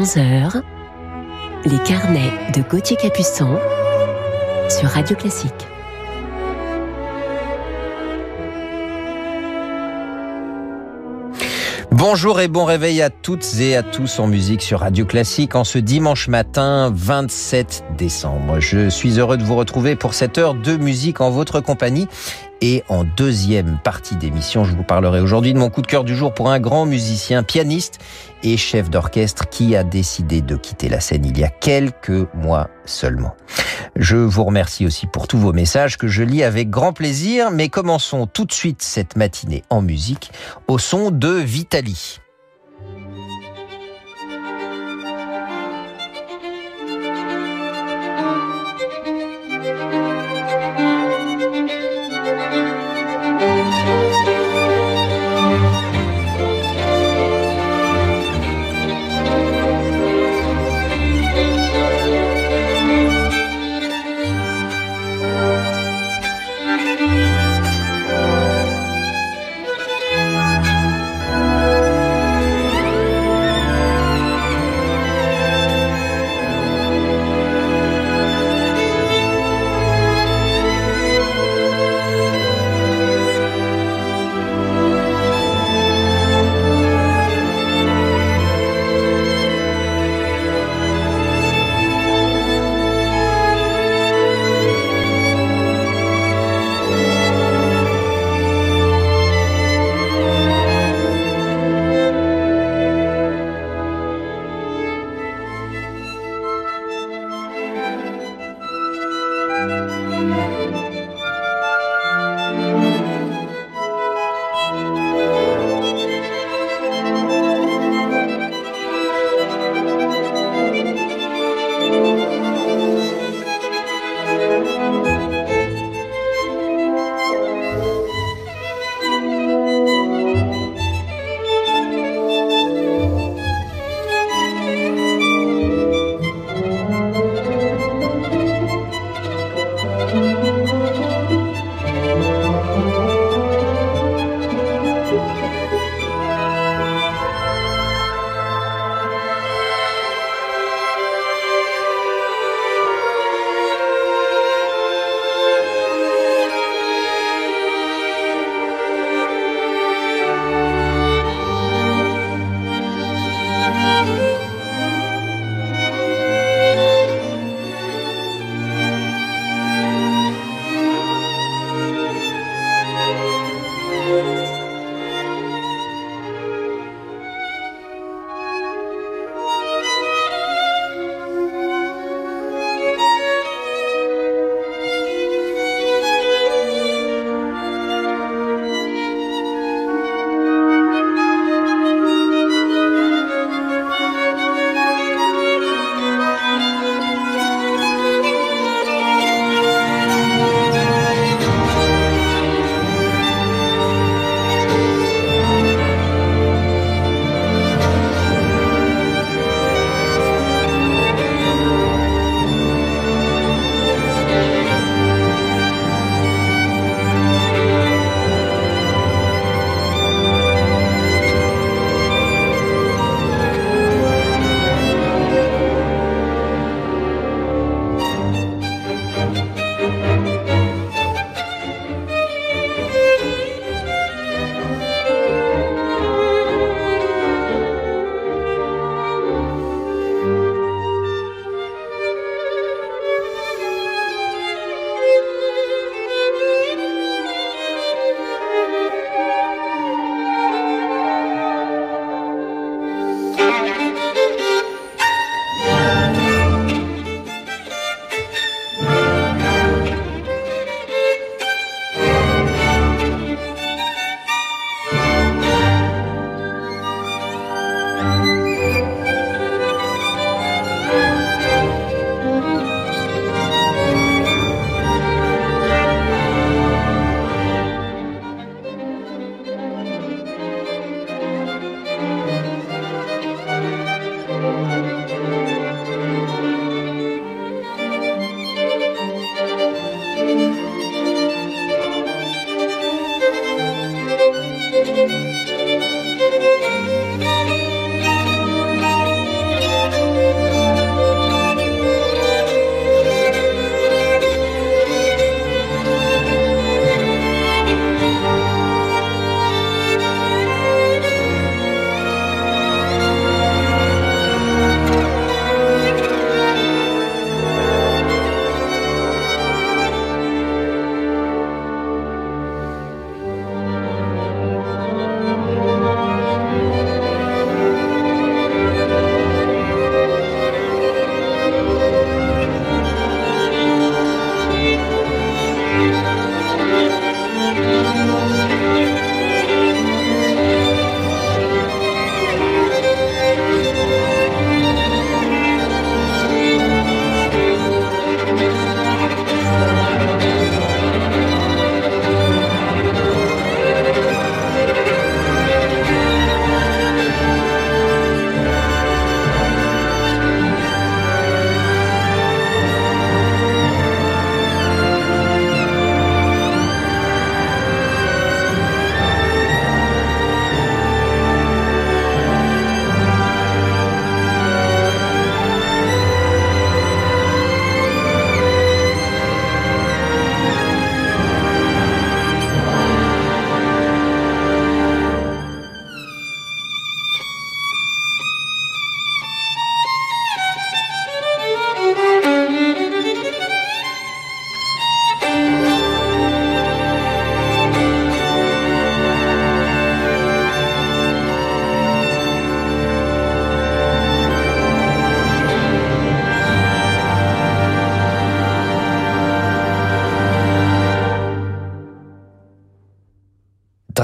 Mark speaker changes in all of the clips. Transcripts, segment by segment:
Speaker 1: 11h, les carnets de Gauthier Capuçon sur Radio Classique.
Speaker 2: Bonjour et bon réveil à toutes et à tous en musique sur Radio Classique en ce dimanche matin 27 décembre. Je suis heureux de vous retrouver pour cette heure de musique en votre compagnie et en deuxième partie d'émission, je vous parlerai aujourd'hui de mon coup de cœur du jour pour un grand musicien, pianiste et chef d'orchestre qui a décidé de quitter la scène il y a quelques mois seulement. Je vous remercie aussi pour tous vos messages que je lis avec grand plaisir, mais commençons tout de suite cette matinée en musique au son de Vitali.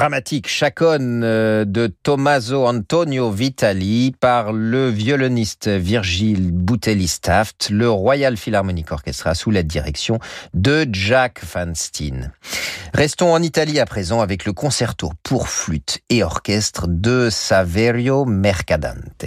Speaker 2: Dramatique Chaconne euh, de Tommaso Antonio Vitali par le violoniste Virgile Boutelli-Staft, le Royal Philharmonic Orchestra sous la direction de Jack Van Steen. Restons en Italie à présent avec le concerto pour flûte et orchestre de Saverio Mercadante.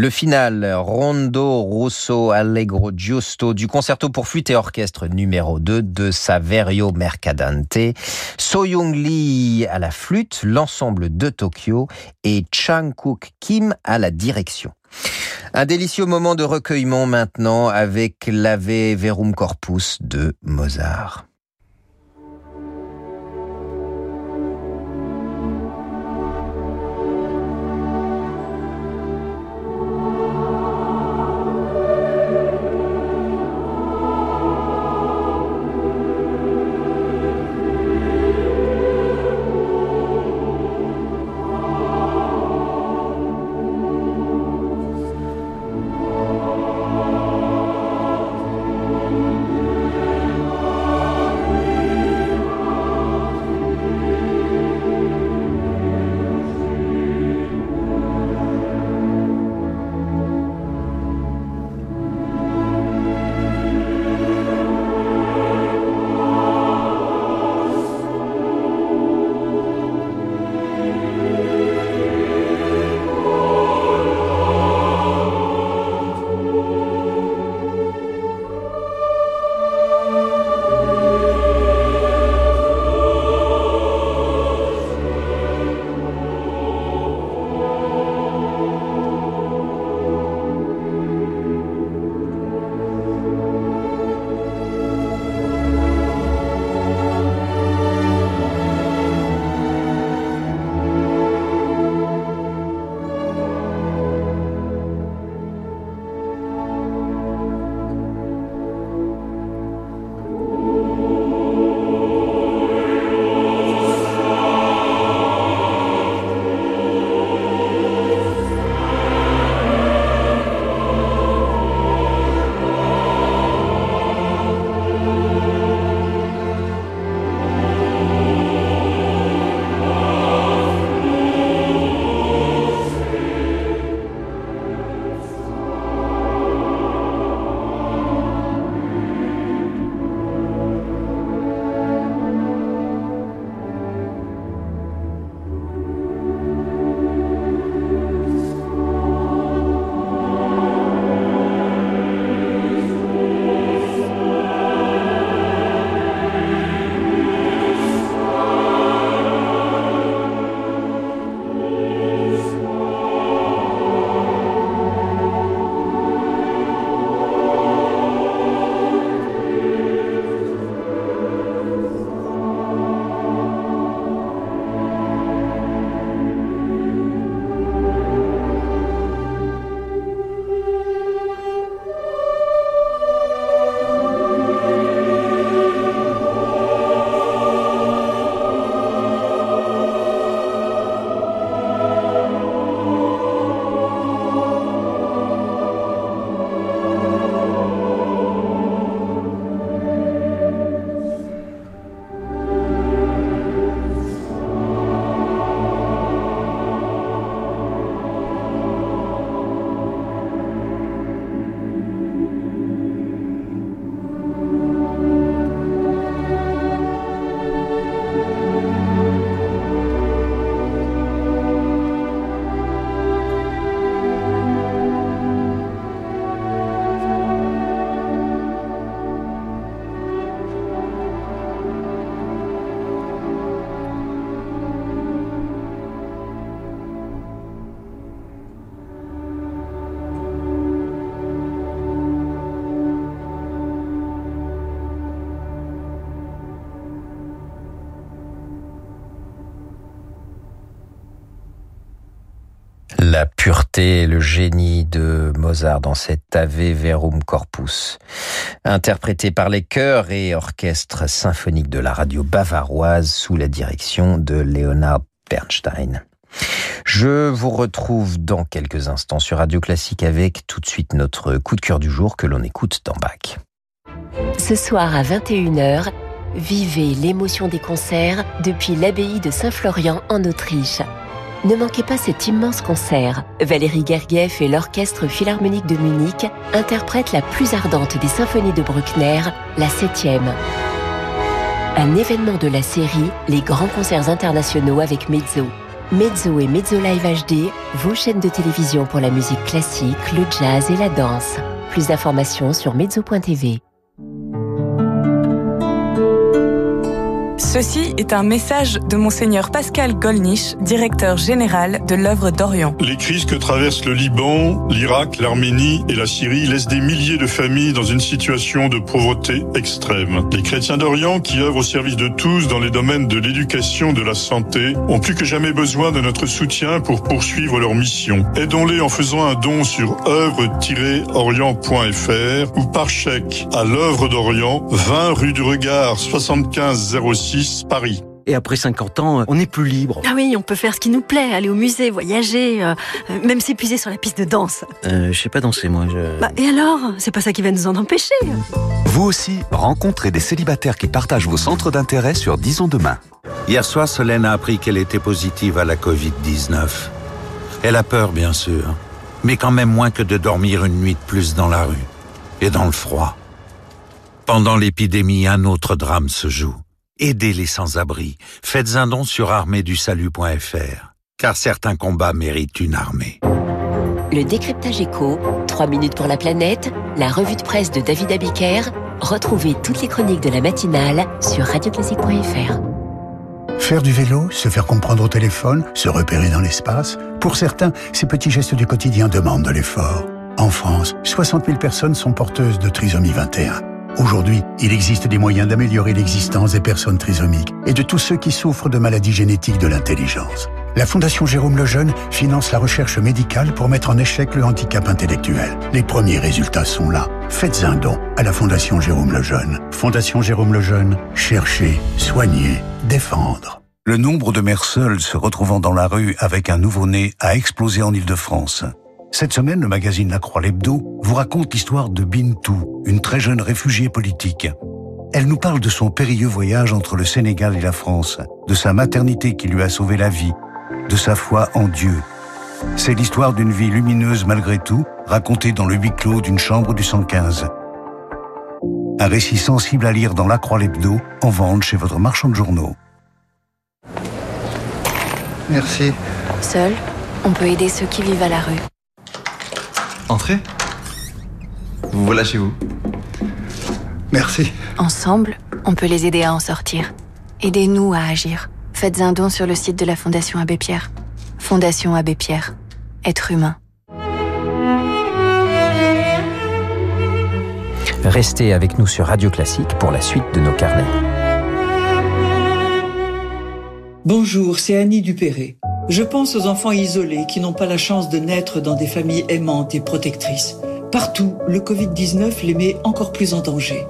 Speaker 2: Le final, Rondo Rosso Allegro Giusto du concerto pour flûte et orchestre numéro 2 de Saverio Mercadante, Soyoung Lee à la flûte, l'ensemble de Tokyo et Chang Kook Kim à la direction. Un délicieux moment de recueillement maintenant avec l'Ave Verum Corpus de Mozart. La pureté et le génie de Mozart dans cet Ave Verum Corpus, interprété par les chœurs et orchestres symphoniques de la radio bavaroise sous la direction de Leonard Bernstein. Je vous retrouve dans quelques instants sur Radio Classique avec tout de suite notre coup de cœur du jour que l'on écoute dans Bach.
Speaker 1: Ce soir à 21h, vivez l'émotion des concerts depuis l'abbaye de Saint-Florian en Autriche. Ne manquez pas cet immense concert. Valérie Gergiev et l'Orchestre Philharmonique de Munich interprètent la plus ardente des symphonies de Bruckner, la septième. Un événement de la série Les grands concerts internationaux avec Mezzo. Mezzo et Mezzo Live HD, vos chaînes de télévision pour la musique classique, le jazz et la danse. Plus d'informations sur mezzo.tv.
Speaker 3: Ceci est un message de Monseigneur Pascal Golnisch, directeur général de l'œuvre d'Orient.
Speaker 4: Les crises que traversent le Liban, l'Irak, l'Arménie et la Syrie laissent des milliers de familles dans une situation de pauvreté extrême. Les chrétiens d'Orient, qui œuvrent au service de tous dans les domaines de l'éducation, de la santé, ont plus que jamais besoin de notre soutien pour poursuivre leur mission. Aidons-les en faisant un don sur œuvre-orient.fr ou par chèque à l'œuvre d'Orient, 20 rue du Regard 75 06 Paris.
Speaker 5: Et après 50 ans, on est plus libre.
Speaker 6: Ah oui, on peut faire ce qui nous plaît, aller au musée, voyager, euh, même s'épuiser sur la piste de danse.
Speaker 5: Euh, je sais pas danser, moi. Je...
Speaker 6: Bah, et alors? C'est pas ça qui va nous en empêcher.
Speaker 7: Vous aussi, rencontrez des célibataires qui partagent vos centres d'intérêt sur Disons Demain.
Speaker 8: Hier soir, Solène a appris qu'elle était positive à la Covid-19. Elle a peur, bien sûr, mais quand même moins que de dormir une nuit de plus dans la rue et dans le froid. Pendant l'épidémie, un autre drame se joue. Aidez les sans-abri. Faites un don sur arméedusalut.fr. Car certains combats méritent une armée.
Speaker 1: Le décryptage éco, 3 minutes pour la planète, la revue de presse de David Abiker. Retrouvez toutes les chroniques de la matinale sur radioclassique.fr.
Speaker 9: Faire du vélo, se faire comprendre au téléphone, se repérer dans l'espace, pour certains, ces petits gestes du quotidien demandent de l'effort. En France, 60 000 personnes sont porteuses de trisomie 21. Aujourd'hui, il existe des moyens d'améliorer l'existence des personnes trisomiques et de tous ceux qui souffrent de maladies génétiques de l'intelligence. La Fondation Jérôme Lejeune finance la recherche médicale pour mettre en échec le handicap intellectuel. Les premiers résultats sont là. Faites un don à la Fondation Jérôme Lejeune. Fondation Jérôme Lejeune, chercher, soigner, défendre.
Speaker 10: Le nombre de mères seules se retrouvant dans la rue avec un nouveau-né a explosé en Ile-de-France. Cette semaine, le magazine La Croix l'Hebdo vous raconte l'histoire de Bintou, une très jeune réfugiée politique. Elle nous parle de son périlleux voyage entre le Sénégal et la France, de sa maternité qui lui a sauvé la vie, de sa foi en Dieu. C'est l'histoire d'une vie lumineuse malgré tout, racontée dans le huis clos d'une chambre du 115. Un récit sensible à lire dans La Croix l'Hebdo, en vente chez votre marchand de journaux.
Speaker 11: Merci.
Speaker 12: Seul, on peut aider ceux qui vivent à la rue.
Speaker 11: Entrez. Vous voilà chez vous. Merci.
Speaker 12: Ensemble, on peut les aider à en sortir. Aidez-nous à agir. Faites un don sur le site de la Fondation Abbé Pierre. Fondation Abbé Pierre. Être humain.
Speaker 2: Restez avec nous sur Radio Classique pour la suite de nos carnets.
Speaker 13: Bonjour, c'est Annie Dupéré. Je pense aux enfants isolés qui n'ont pas la chance de naître dans des familles aimantes et protectrices. Partout, le Covid-19 les met encore plus en danger.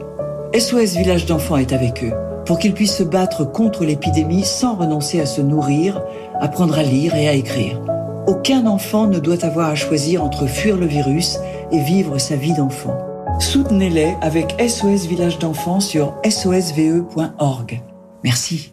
Speaker 13: SOS Village d'enfants est avec eux pour qu'ils puissent se battre contre l'épidémie sans renoncer à se nourrir, apprendre à lire et à écrire. Aucun enfant ne doit avoir à choisir entre fuir le virus et vivre sa vie d'enfant. Soutenez-les avec SOS Village d'enfants sur sosve.org. Merci.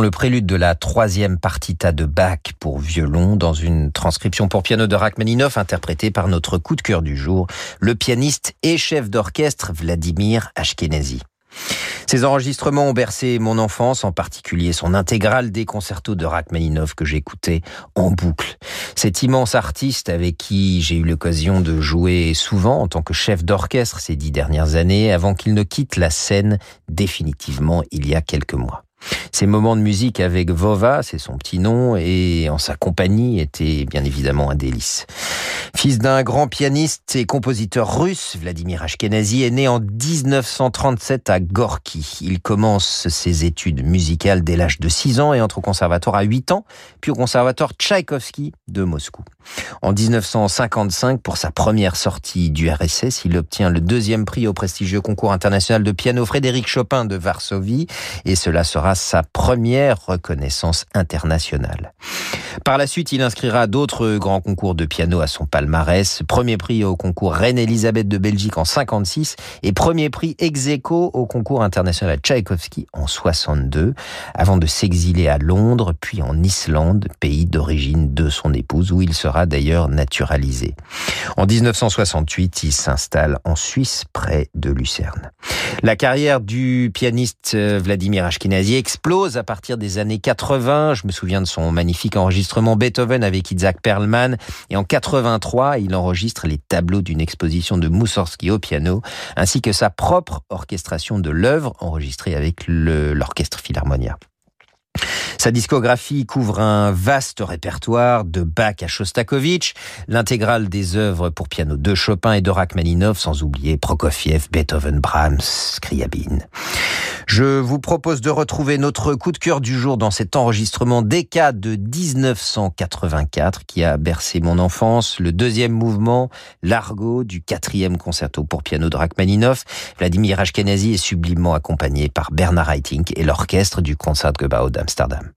Speaker 2: Le prélude de la troisième partita de Bach pour violon dans une transcription pour piano de Rachmaninoff interprétée par notre coup de cœur du jour, le pianiste et chef d'orchestre Vladimir Ashkenazy. Ces enregistrements ont bercé mon enfance, en particulier son intégrale des concertos de Rachmaninoff que j'écoutais en boucle. Cet immense artiste avec qui j'ai eu l'occasion de jouer souvent en tant que chef d'orchestre ces dix dernières années avant qu'il ne quitte la scène définitivement il y a quelques mois. Ces moments de musique avec Vova, c'est son petit nom, et en sa compagnie étaient bien évidemment un délice. Fils d'un grand pianiste et compositeur russe, Vladimir Ashkenazy est né en 1937 à Gorky. Il commence ses études musicales dès l'âge de 6 ans et entre au conservatoire à 8 ans, puis au conservatoire Tchaïkovski de Moscou. En 1955, pour sa première sortie du RSS, il obtient le deuxième prix au prestigieux concours international de piano Frédéric Chopin de Varsovie, et cela sera sa première reconnaissance internationale. Par la suite, il inscrira d'autres grands concours de piano à son palmarès. Premier prix au concours Reine-Elisabeth de Belgique en 56 et premier prix ex aequo au concours international Tchaïkovski en 62, avant de s'exiler à Londres, puis en Islande, pays d'origine de son épouse, où il sera d'ailleurs naturalisé. En 1968, il s'installe en Suisse, près de Lucerne. La carrière du pianiste euh, Vladimir Ashkenazy explose à partir des années 80. Je me souviens de son magnifique enregistrement Beethoven avec Isaac Perlman. Et en 83, il enregistre les tableaux d'une exposition de Moussorski au piano, ainsi que sa propre orchestration de l'œuvre enregistrée avec l'orchestre Philharmonia. Sa discographie couvre un vaste répertoire de Bach à Shostakovich, l'intégrale des œuvres pour piano de Chopin et de Rachmaninoff, sans oublier Prokofiev, Beethoven, Brahms, Scriabine. Je vous propose de retrouver notre coup de cœur du jour dans cet enregistrement d'Eka de 1984 qui a bercé mon enfance, le deuxième mouvement, l'argot du quatrième concerto pour piano de Rachmaninoff. Vladimir Ashkenazy est sublimement accompagné par Bernard Haitink et l'orchestre du Concertgebouw d'Amsterdam.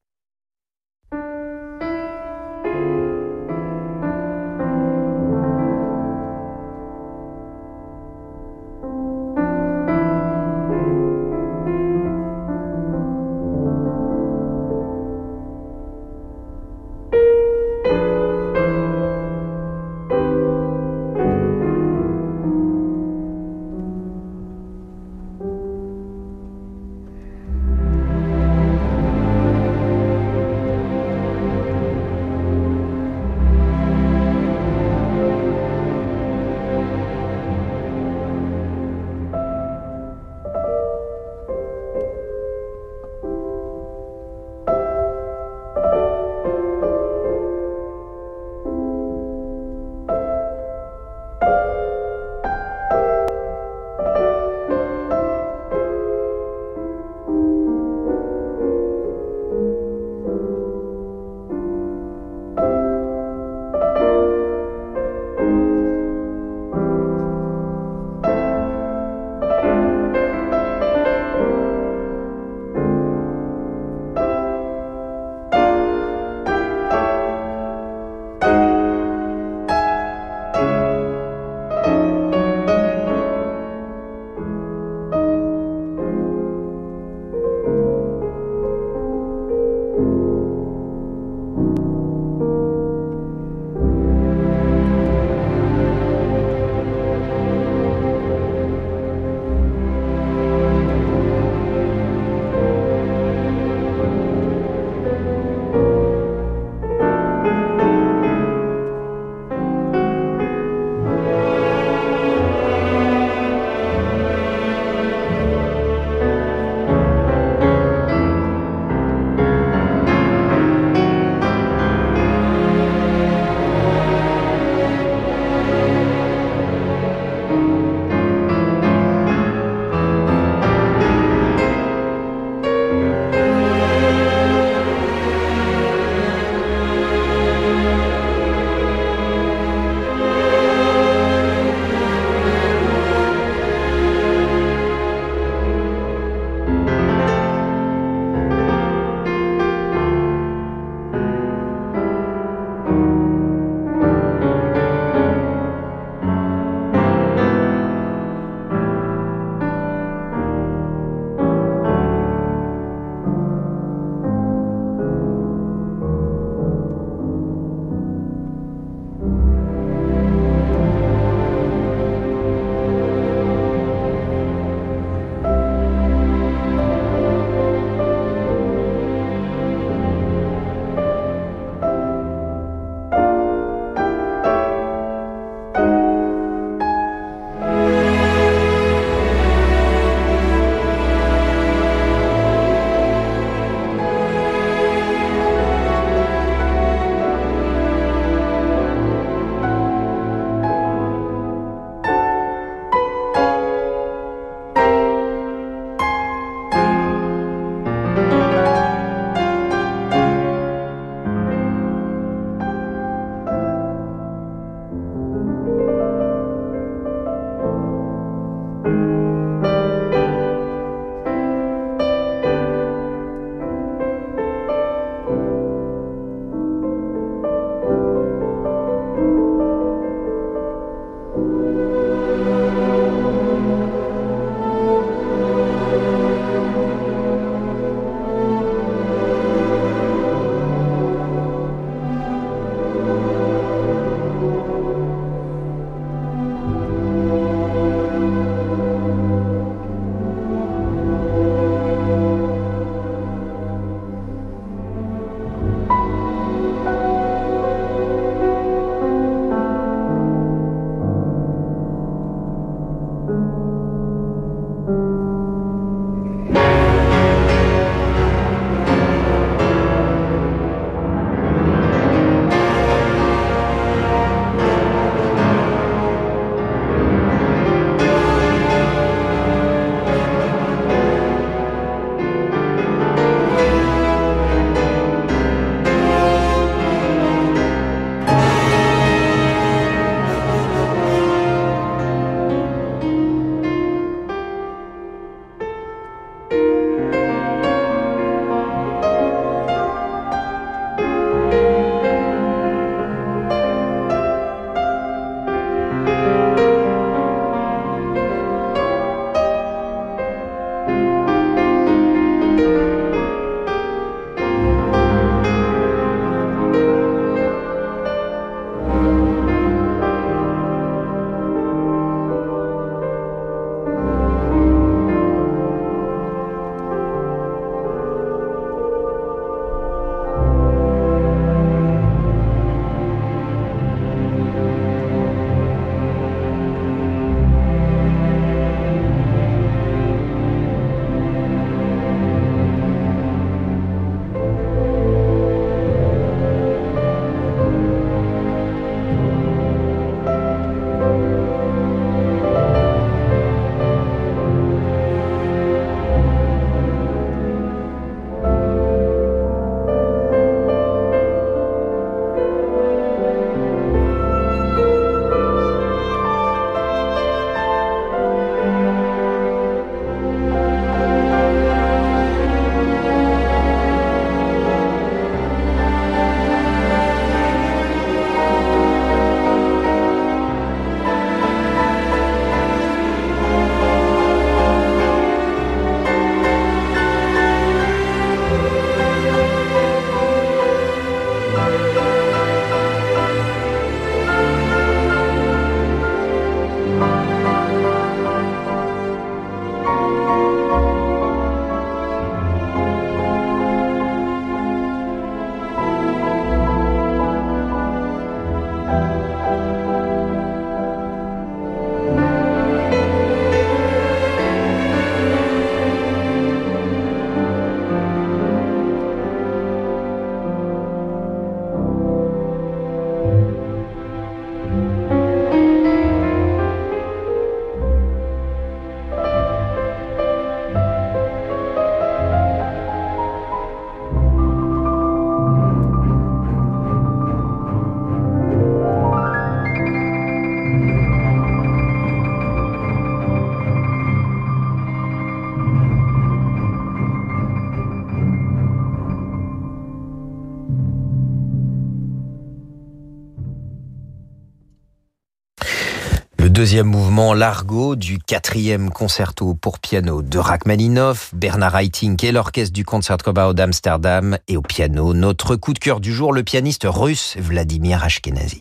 Speaker 2: Deuxième mouvement, l'argot du quatrième concerto pour piano de Rachmaninoff, Bernard Haitink et l'orchestre du Concertgebouw d'Amsterdam et au piano, notre coup de cœur du jour, le pianiste russe Vladimir Ashkenazy.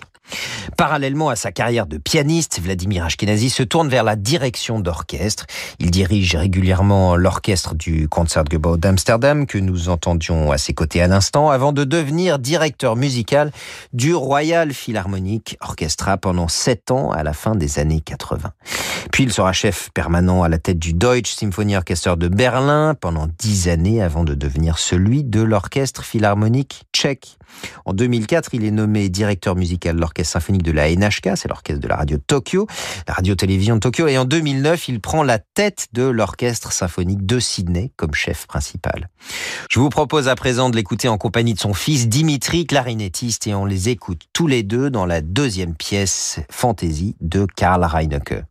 Speaker 2: Parallèlement à sa carrière de pianiste, Vladimir Ashkenazy se tourne vers la direction d'orchestre. Il dirige régulièrement l'orchestre du Concertgebouw d'Amsterdam que nous entendions à ses côtés à l'instant avant de devenir directeur musical du Royal Philharmonic Orchestra pendant sept ans à la fin des années 80. Puis il sera chef permanent à la tête du Deutsche Symphony Orchestra de Berlin pendant dix années avant de devenir celui de l'orchestre philharmonique tchèque. En 2004, il est nommé directeur musical de l'orchestre symphonique de la NHK, c'est l'orchestre de la radio de Tokyo, la radio-télévision de Tokyo, et en 2009, il prend la tête de l'orchestre symphonique de Sydney comme chef principal. Je vous propose à présent de l'écouter en compagnie de son fils Dimitri, clarinettiste, et on les écoute tous les deux dans la deuxième pièce Fantasy de Karl Reinecke.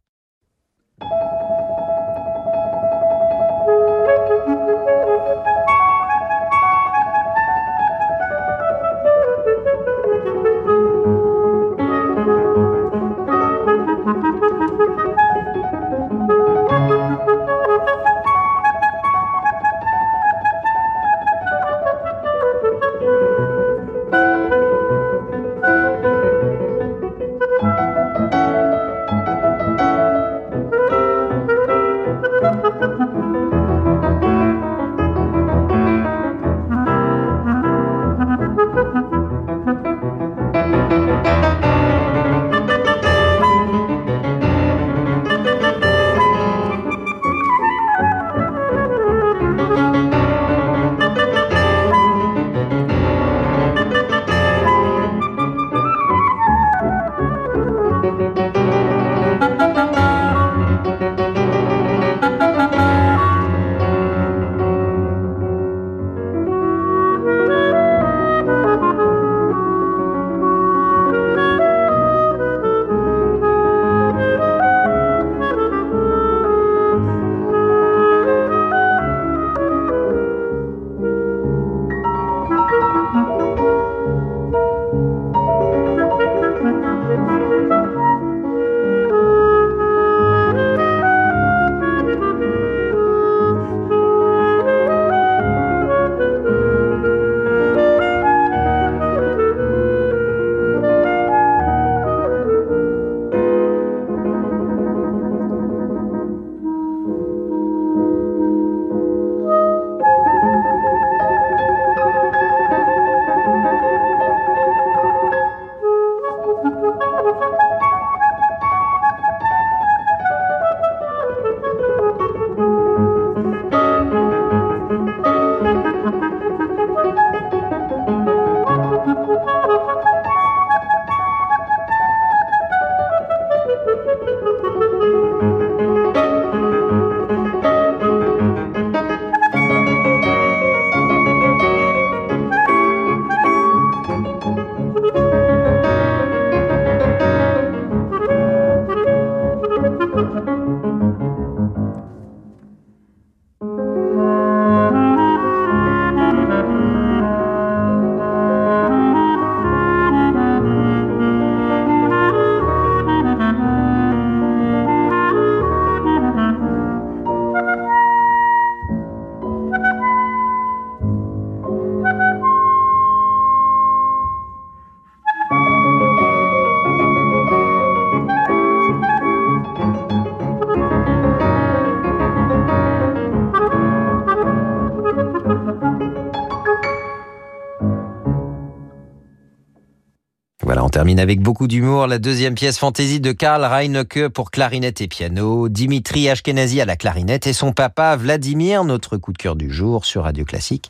Speaker 2: Termine avec beaucoup d'humour. La deuxième pièce fantaisie de Karl Reinecke pour clarinette et piano, Dimitri Ashkenazi à la clarinette et son papa Vladimir, notre coup de cœur du jour sur Radio Classique,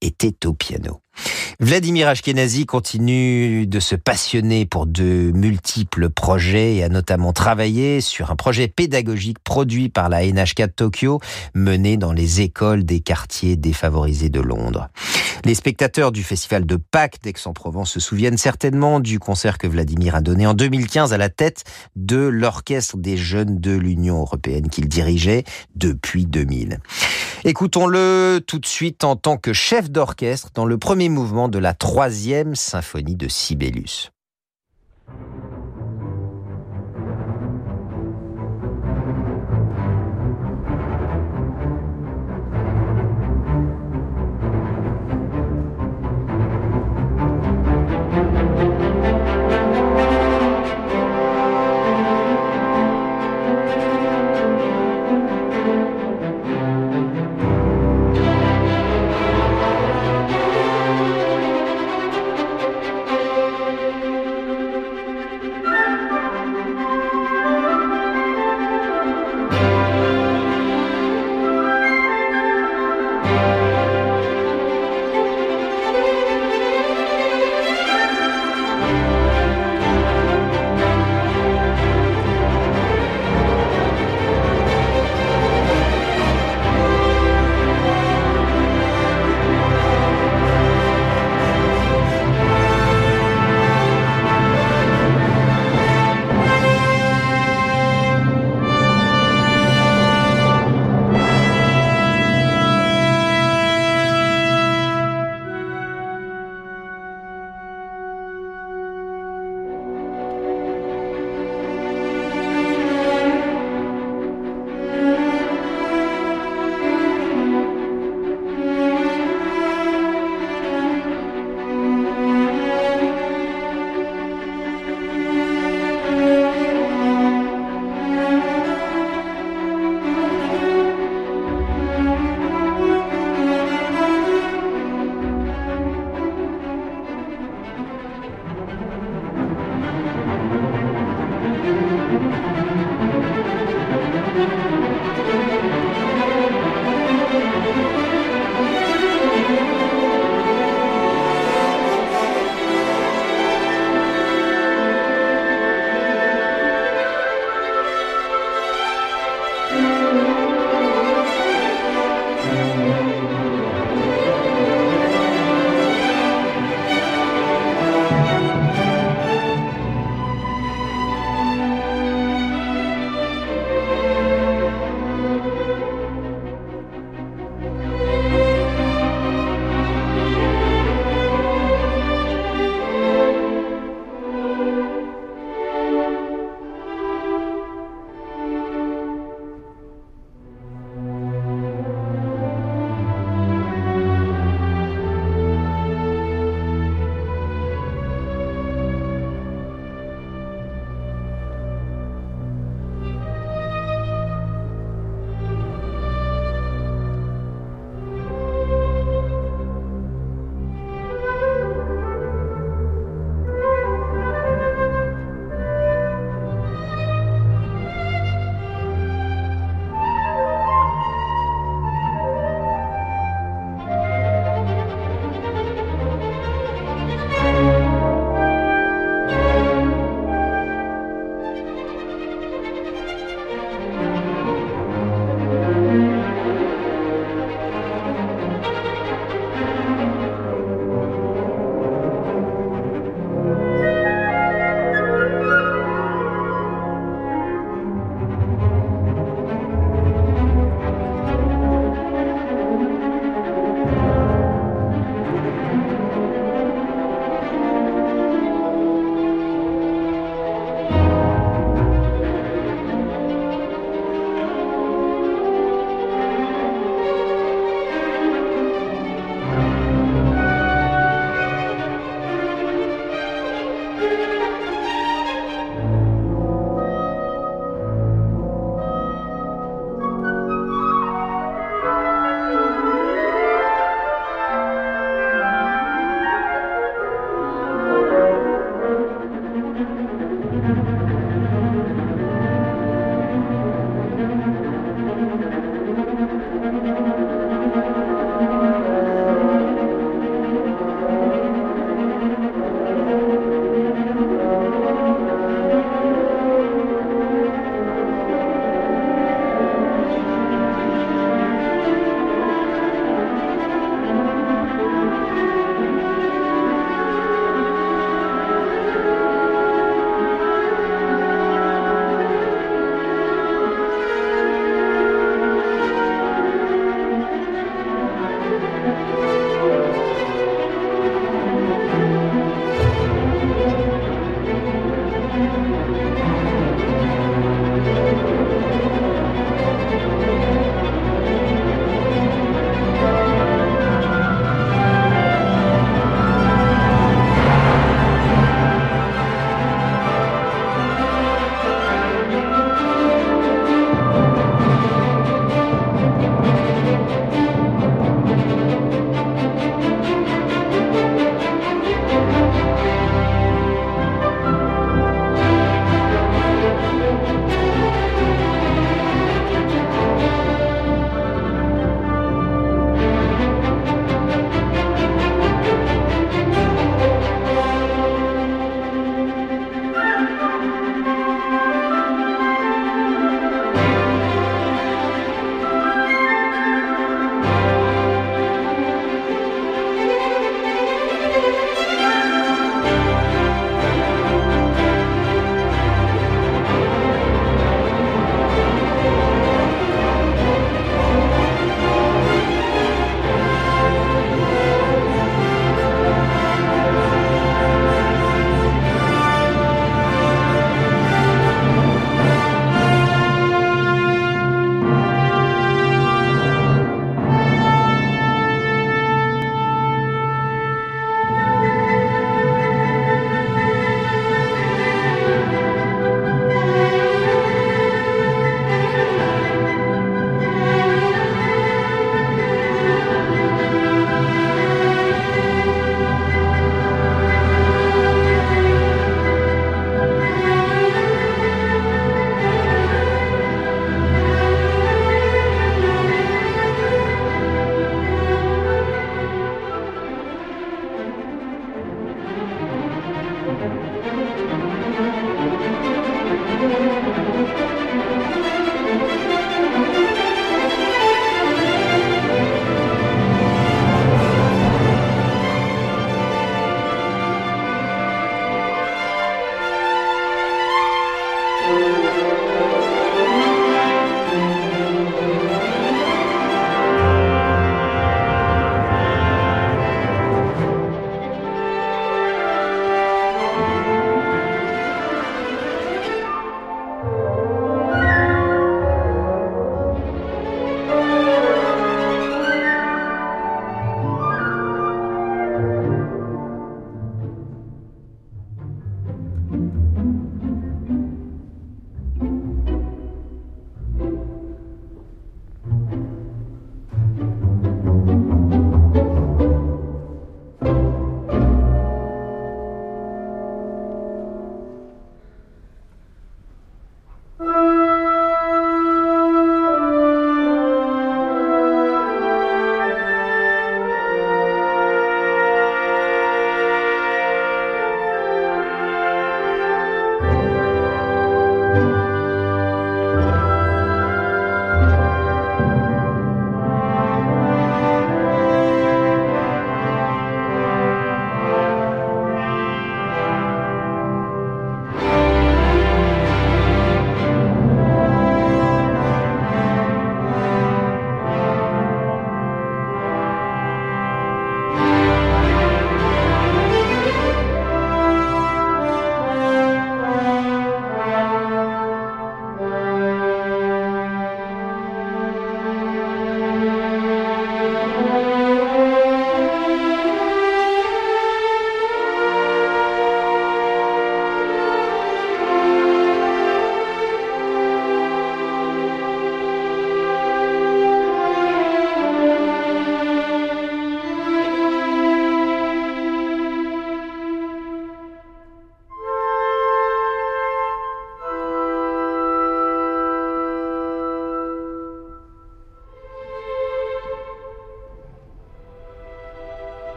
Speaker 2: était au piano. Vladimir Ashkenazi continue de se passionner pour de multiples projets et a notamment travaillé sur un projet pédagogique produit par la NHK de Tokyo, mené dans les écoles des quartiers défavorisés de Londres. Les spectateurs du festival de Pâques d'Aix-en-Provence se souviennent certainement du concert que Vladimir a donné en 2015 à la tête de l'Orchestre des jeunes de l'Union européenne qu'il dirigeait depuis 2000. Écoutons-le tout de suite en tant que d'orchestre dans le premier mouvement de la troisième symphonie de Sibelius.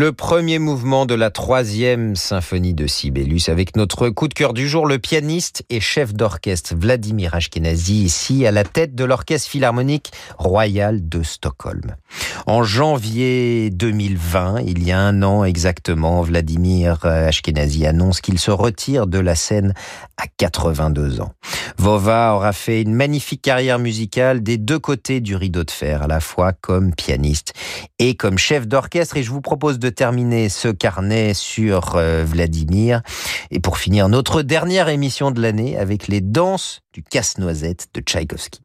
Speaker 2: Le premier mouvement de la troisième symphonie de Sibelius avec notre coup de cœur du jour, le pianiste et chef d'orchestre Vladimir Ashkenazi, ici à la tête de l'Orchestre Philharmonique Royal de Stockholm. En janvier 2020, il y a un an exactement, Vladimir Ashkenazi annonce qu'il se retire de la scène à 82 ans. Vova aura fait une magnifique carrière musicale des deux côtés du rideau de fer, à la fois comme pianiste et comme chef d'orchestre. Et terminer ce carnet sur euh, Vladimir. Et pour finir notre dernière émission de l'année avec les danses du casse-noisette de Tchaïkovski.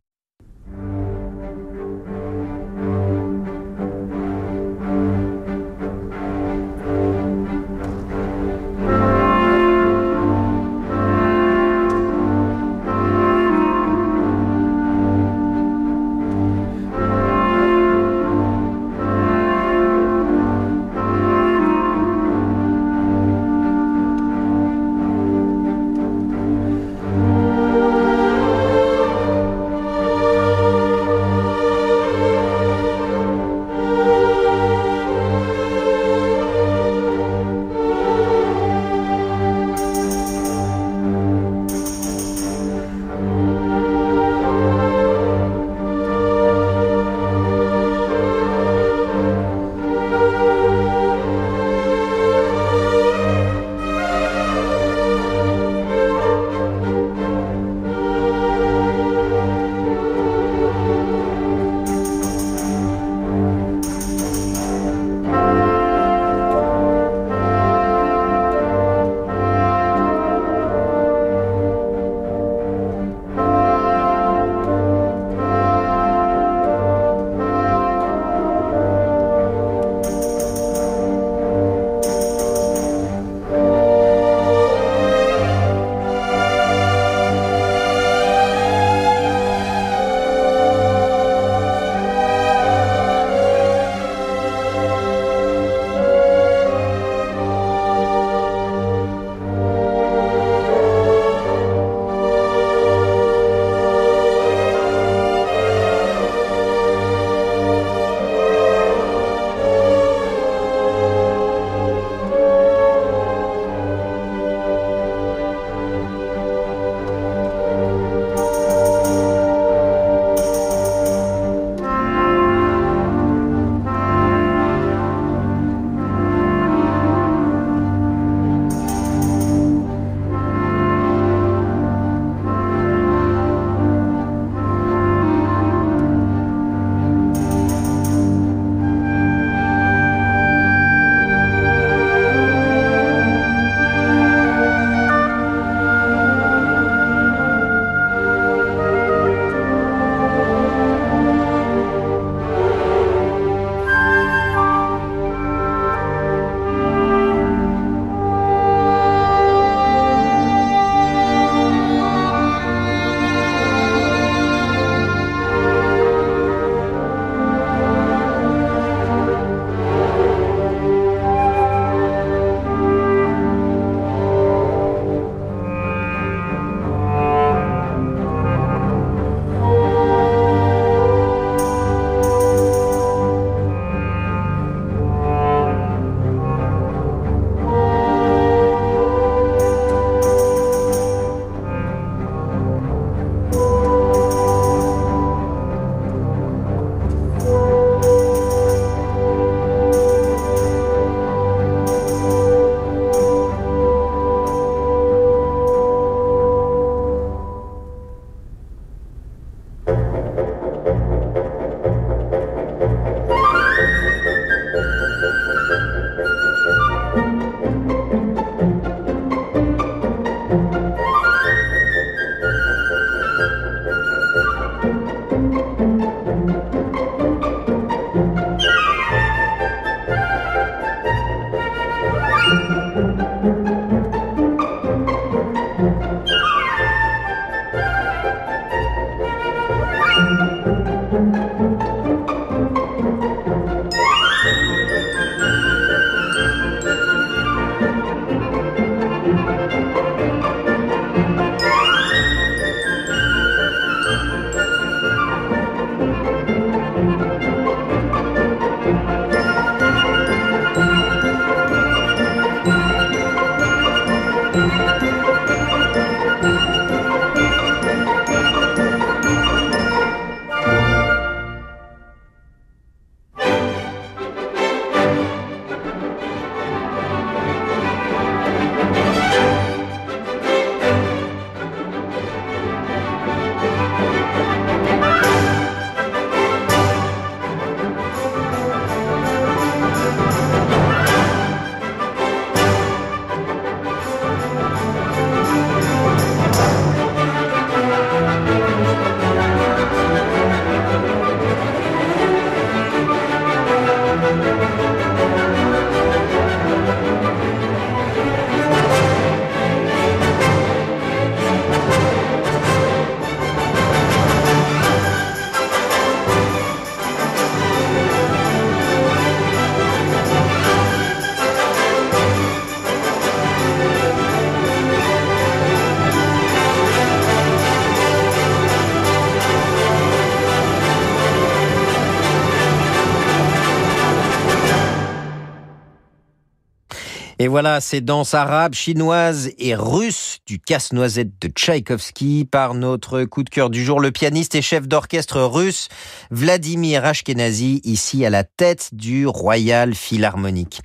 Speaker 2: Et voilà, ces danses arabes, chinoises et russes du casse-noisette de Tchaïkovski par notre coup de cœur du jour, le pianiste et chef d'orchestre russe Vladimir Ashkenazi, ici à la tête du Royal Philharmonic.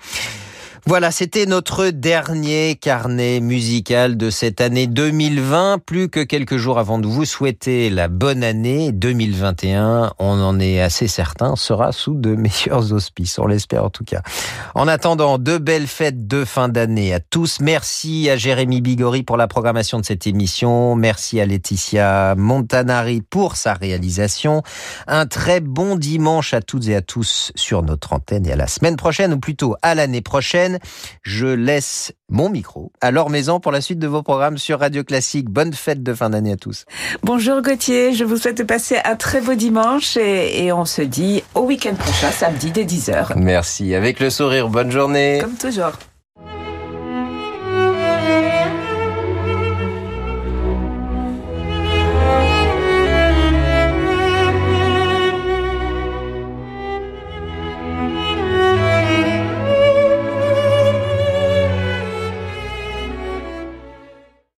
Speaker 2: Voilà, c'était notre dernier carnet musical de cette année 2020. Plus que quelques jours avant de vous souhaiter la bonne année 2021, on en est assez certain, sera sous de meilleurs auspices. On l'espère en tout cas. En attendant, de belles fêtes de fin d'année à tous. Merci à Jérémy Bigori pour la programmation de cette émission. Merci à Laetitia Montanari pour sa réalisation. Un très bon dimanche à toutes et à tous sur notre antenne et à la semaine prochaine, ou plutôt à l'année prochaine. Je laisse mon micro à Laure Maison pour la suite de vos programmes sur Radio Classique. Bonne fête de fin d'année à tous.
Speaker 3: Bonjour Gauthier, je vous souhaite de passer un très beau dimanche et, et on se dit au week-end prochain, samedi dès 10h.
Speaker 2: Merci, avec le sourire, bonne journée.
Speaker 3: Comme toujours.